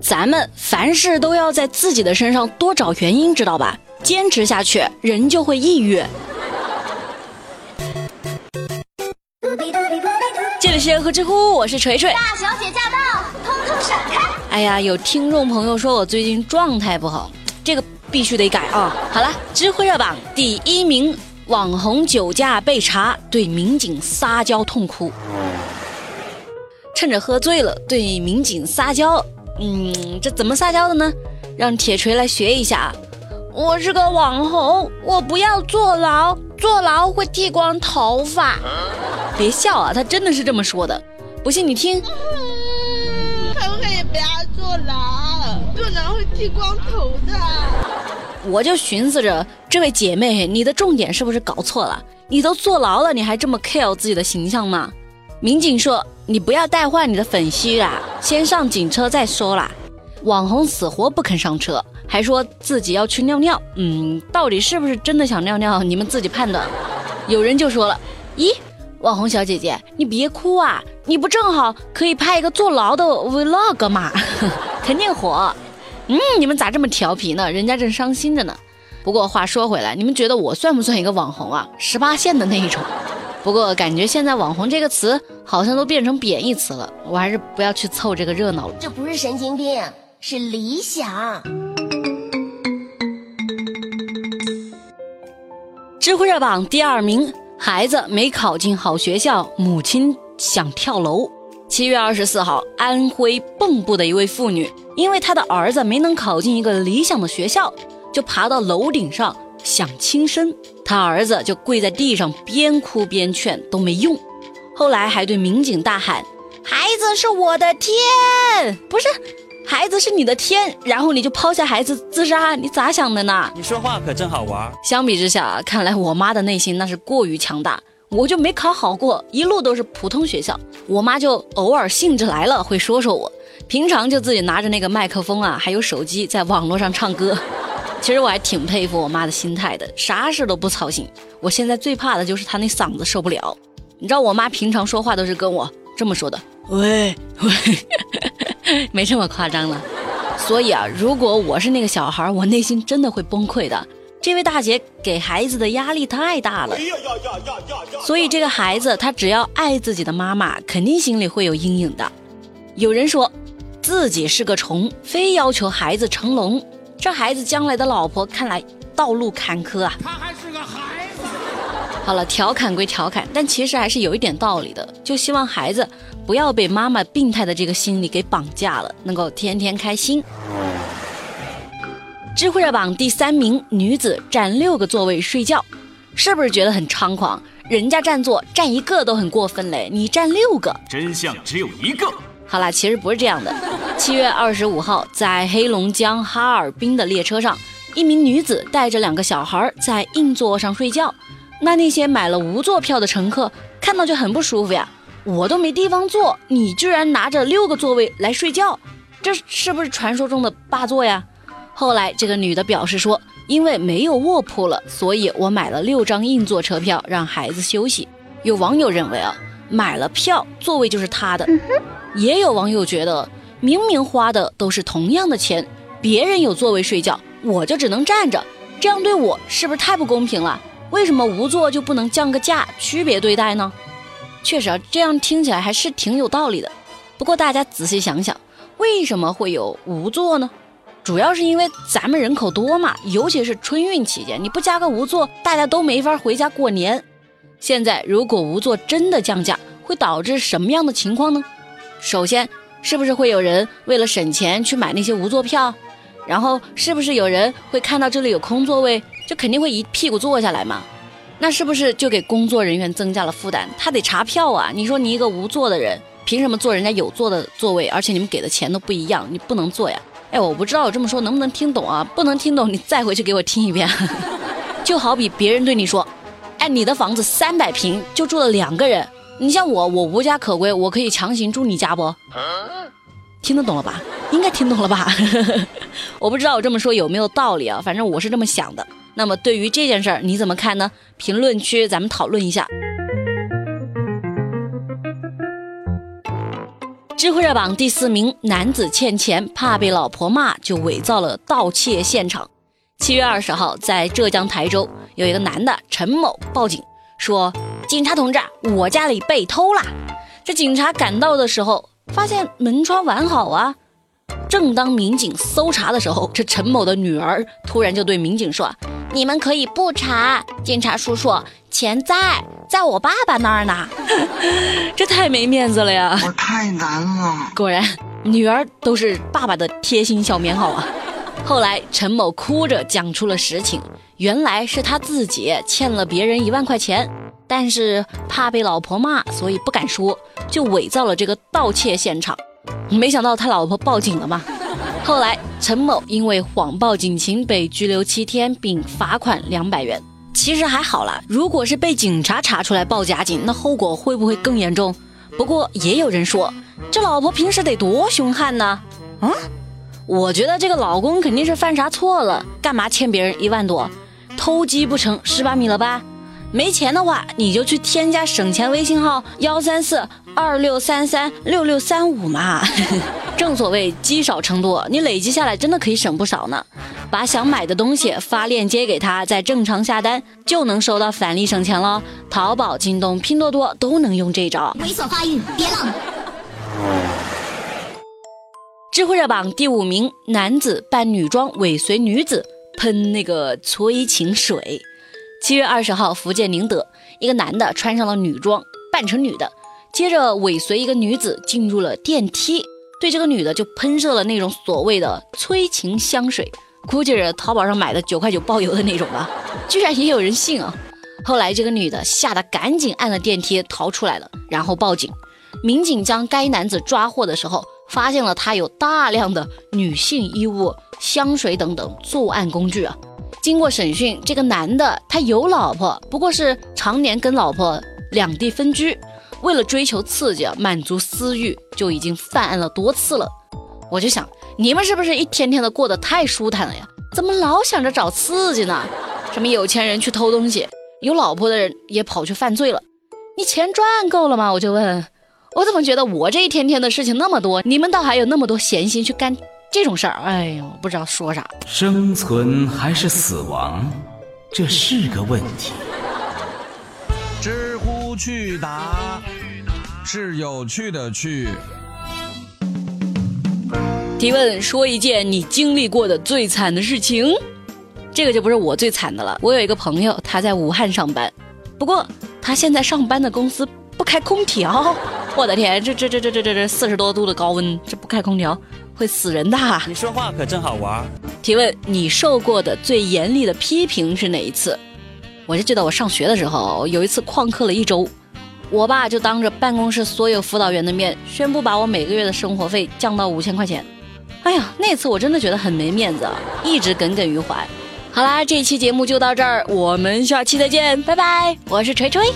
咱们凡事都要在自己的身上多找原因，知道吧？坚持下去，人就会抑郁。这里是和知乎，我是锤锤。大小姐驾到，通通闪开！哎呀，有听众朋友说我最近状态不好，这个必须得改啊！好了，知乎热榜第一名，网红酒驾被查，对民警撒娇痛哭。趁着喝醉了对民警撒娇，嗯，这怎么撒娇的呢？让铁锤来学一下啊。我是个网红，我不要坐牢，坐牢会剃光头发。别笑啊，他真的是这么说的。不信你听。可不可以不要坐牢？坐牢会剃光头的。我就寻思着，这位姐妹，你的重点是不是搞错了？你都坐牢了，你还这么 care 自己的形象吗？民警说。你不要带坏你的粉丝啦，先上警车再说啦。网红死活不肯上车，还说自己要去尿尿。嗯，到底是不是真的想尿尿？你们自己判断。有人就说了：“咦，网红小姐姐，你别哭啊，你不正好可以拍一个坐牢的 vlog 吗？肯定火。”嗯，你们咋这么调皮呢？人家正伤心着呢。不过话说回来，你们觉得我算不算一个网红啊？十八线的那一种。不过感觉现在“网红”这个词好像都变成贬义词了，我还是不要去凑这个热闹了。这不是神经病，是理想。知乎热榜第二名，孩子没考进好学校，母亲想跳楼。七月二十四号，安徽蚌埠的一位妇女，因为她的儿子没能考进一个理想的学校，就爬到楼顶上。想轻生，他儿子就跪在地上，边哭边劝都没用。后来还对民警大喊：“孩子是我的天，不是，孩子是你的天。”然后你就抛下孩子自杀，你咋想的呢？你说话可真好玩。相比之下，看来我妈的内心那是过于强大。我就没考好过，一路都是普通学校。我妈就偶尔兴致来了会说说我，平常就自己拿着那个麦克风啊，还有手机在网络上唱歌。其实我还挺佩服我妈的心态的，啥事都不操心。我现在最怕的就是她那嗓子受不了。你知道我妈平常说话都是跟我这么说的，喂喂，没这么夸张了。所以啊，如果我是那个小孩，我内心真的会崩溃的。这位大姐给孩子的压力太大了，所以这个孩子他只要爱自己的妈妈，肯定心里会有阴影的。有人说自己是个虫，非要求孩子成龙。这孩子将来的老婆看来道路坎坷啊！他还是个孩子。好了，调侃归调侃，但其实还是有一点道理的。就希望孩子不要被妈妈病态的这个心理给绑架了，能够天天开心。知乎热榜第三名女子占六个座位睡觉，是不是觉得很猖狂？人家占座占一个都很过分嘞，你占六个，真相只有一个。好啦，其实不是这样的。七月二十五号，在黑龙江哈尔滨的列车上，一名女子带着两个小孩在硬座上睡觉。那那些买了无座票的乘客看到就很不舒服呀，我都没地方坐，你居然拿着六个座位来睡觉，这是不是传说中的霸座呀？后来这个女的表示说，因为没有卧铺了，所以我买了六张硬座车票让孩子休息。有网友认为啊，买了票座位就是他的。也有网友觉得，明明花的都是同样的钱，别人有座位睡觉，我就只能站着，这样对我是不是太不公平了？为什么无座就不能降个价，区别对待呢？确实啊，这样听起来还是挺有道理的。不过大家仔细想想，为什么会有无座呢？主要是因为咱们人口多嘛，尤其是春运期间，你不加个无座，大家都没法回家过年。现在如果无座真的降价，会导致什么样的情况呢？首先，是不是会有人为了省钱去买那些无座票？然后，是不是有人会看到这里有空座位，就肯定会一屁股坐下来嘛？那是不是就给工作人员增加了负担？他得查票啊！你说你一个无座的人，凭什么坐人家有座的座位？而且你们给的钱都不一样，你不能坐呀？哎，我不知道我这么说能不能听懂啊？不能听懂，你再回去给我听一遍。就好比别人对你说：“哎，你的房子三百平，就住了两个人。”你像我，我无家可归，我可以强行住你家不？听得懂了吧？应该听懂了吧？我不知道我这么说有没有道理啊？反正我是这么想的。那么对于这件事儿，你怎么看呢？评论区咱们讨论一下。智慧热榜第四名，男子欠钱怕被老婆骂，就伪造了盗窃现场。七月二十号，在浙江台州，有一个男的陈某报警说：“警察同志，我家里被偷了。”这警察赶到的时候，发现门窗完好啊。正当民警搜查的时候，这陈某的女儿突然就对民警说：“你们可以不查，警察叔叔，钱在。”在我爸爸那儿呢，这太没面子了呀！我太难了。果然，女儿都是爸爸的贴心小棉袄啊。后来，陈某哭着讲出了实情，原来是他自己欠了别人一万块钱，但是怕被老婆骂，所以不敢说，就伪造了这个盗窃现场。没想到他老婆报警了嘛。后来，陈某因为谎报警情被拘留七天，并罚款两百元。其实还好啦，如果是被警察查出来报假警，那后果会不会更严重？不过也有人说，这老婆平时得多凶悍呢？啊，我觉得这个老公肯定是犯啥错了，干嘛欠别人一万多？偷鸡不成蚀把米了吧？没钱的话，你就去添加省钱微信号幺三四二六三三六六三五嘛。正所谓积少成多，你累积下来真的可以省不少呢。把想买的东西发链接给他，再正常下单就能收到返利省钱喽。淘宝、京东、拼多多都能用这招。猥琐发育，别浪。智慧热榜第五名，男子扮女装尾随女子喷那个催情水。七月二十号，福建宁德一个男的穿上了女装，扮成女的，接着尾随一个女子进入了电梯。对这个女的就喷射了那种所谓的催情香水，估计是淘宝上买的九块九包邮的那种吧，居然也有人信啊！后来这个女的吓得赶紧按了电梯逃出来了，然后报警。民警将该男子抓获的时候，发现了他有大量的女性衣物、香水等等作案工具啊。经过审讯，这个男的他有老婆，不过是常年跟老婆两地分居。为了追求刺激啊，满足私欲，就已经犯案了多次了。我就想，你们是不是一天天的过得太舒坦了呀？怎么老想着找刺激呢？什么有钱人去偷东西，有老婆的人也跑去犯罪了。你钱赚够了吗？我就问，我怎么觉得我这一天天的事情那么多，你们倒还有那么多闲心去干这种事儿？哎呦，不知道说啥。生存还是死亡，这是个问题。知乎去答是有趣的去。提问：说一件你经历过的最惨的事情。这个就不是我最惨的了。我有一个朋友，他在武汉上班，不过他现在上班的公司不开空调。我的天，这这这这这这这四十多度的高温，这不开空调会死人的。你说话可真好玩。提问：你受过的最严厉的批评是哪一次？我就记得我上学的时候，有一次旷课了一周，我爸就当着办公室所有辅导员的面宣布把我每个月的生活费降到五千块钱。哎呀，那次我真的觉得很没面子，一直耿耿于怀。好啦，这期节目就到这儿，我们下期再见，拜拜！我是锤锤。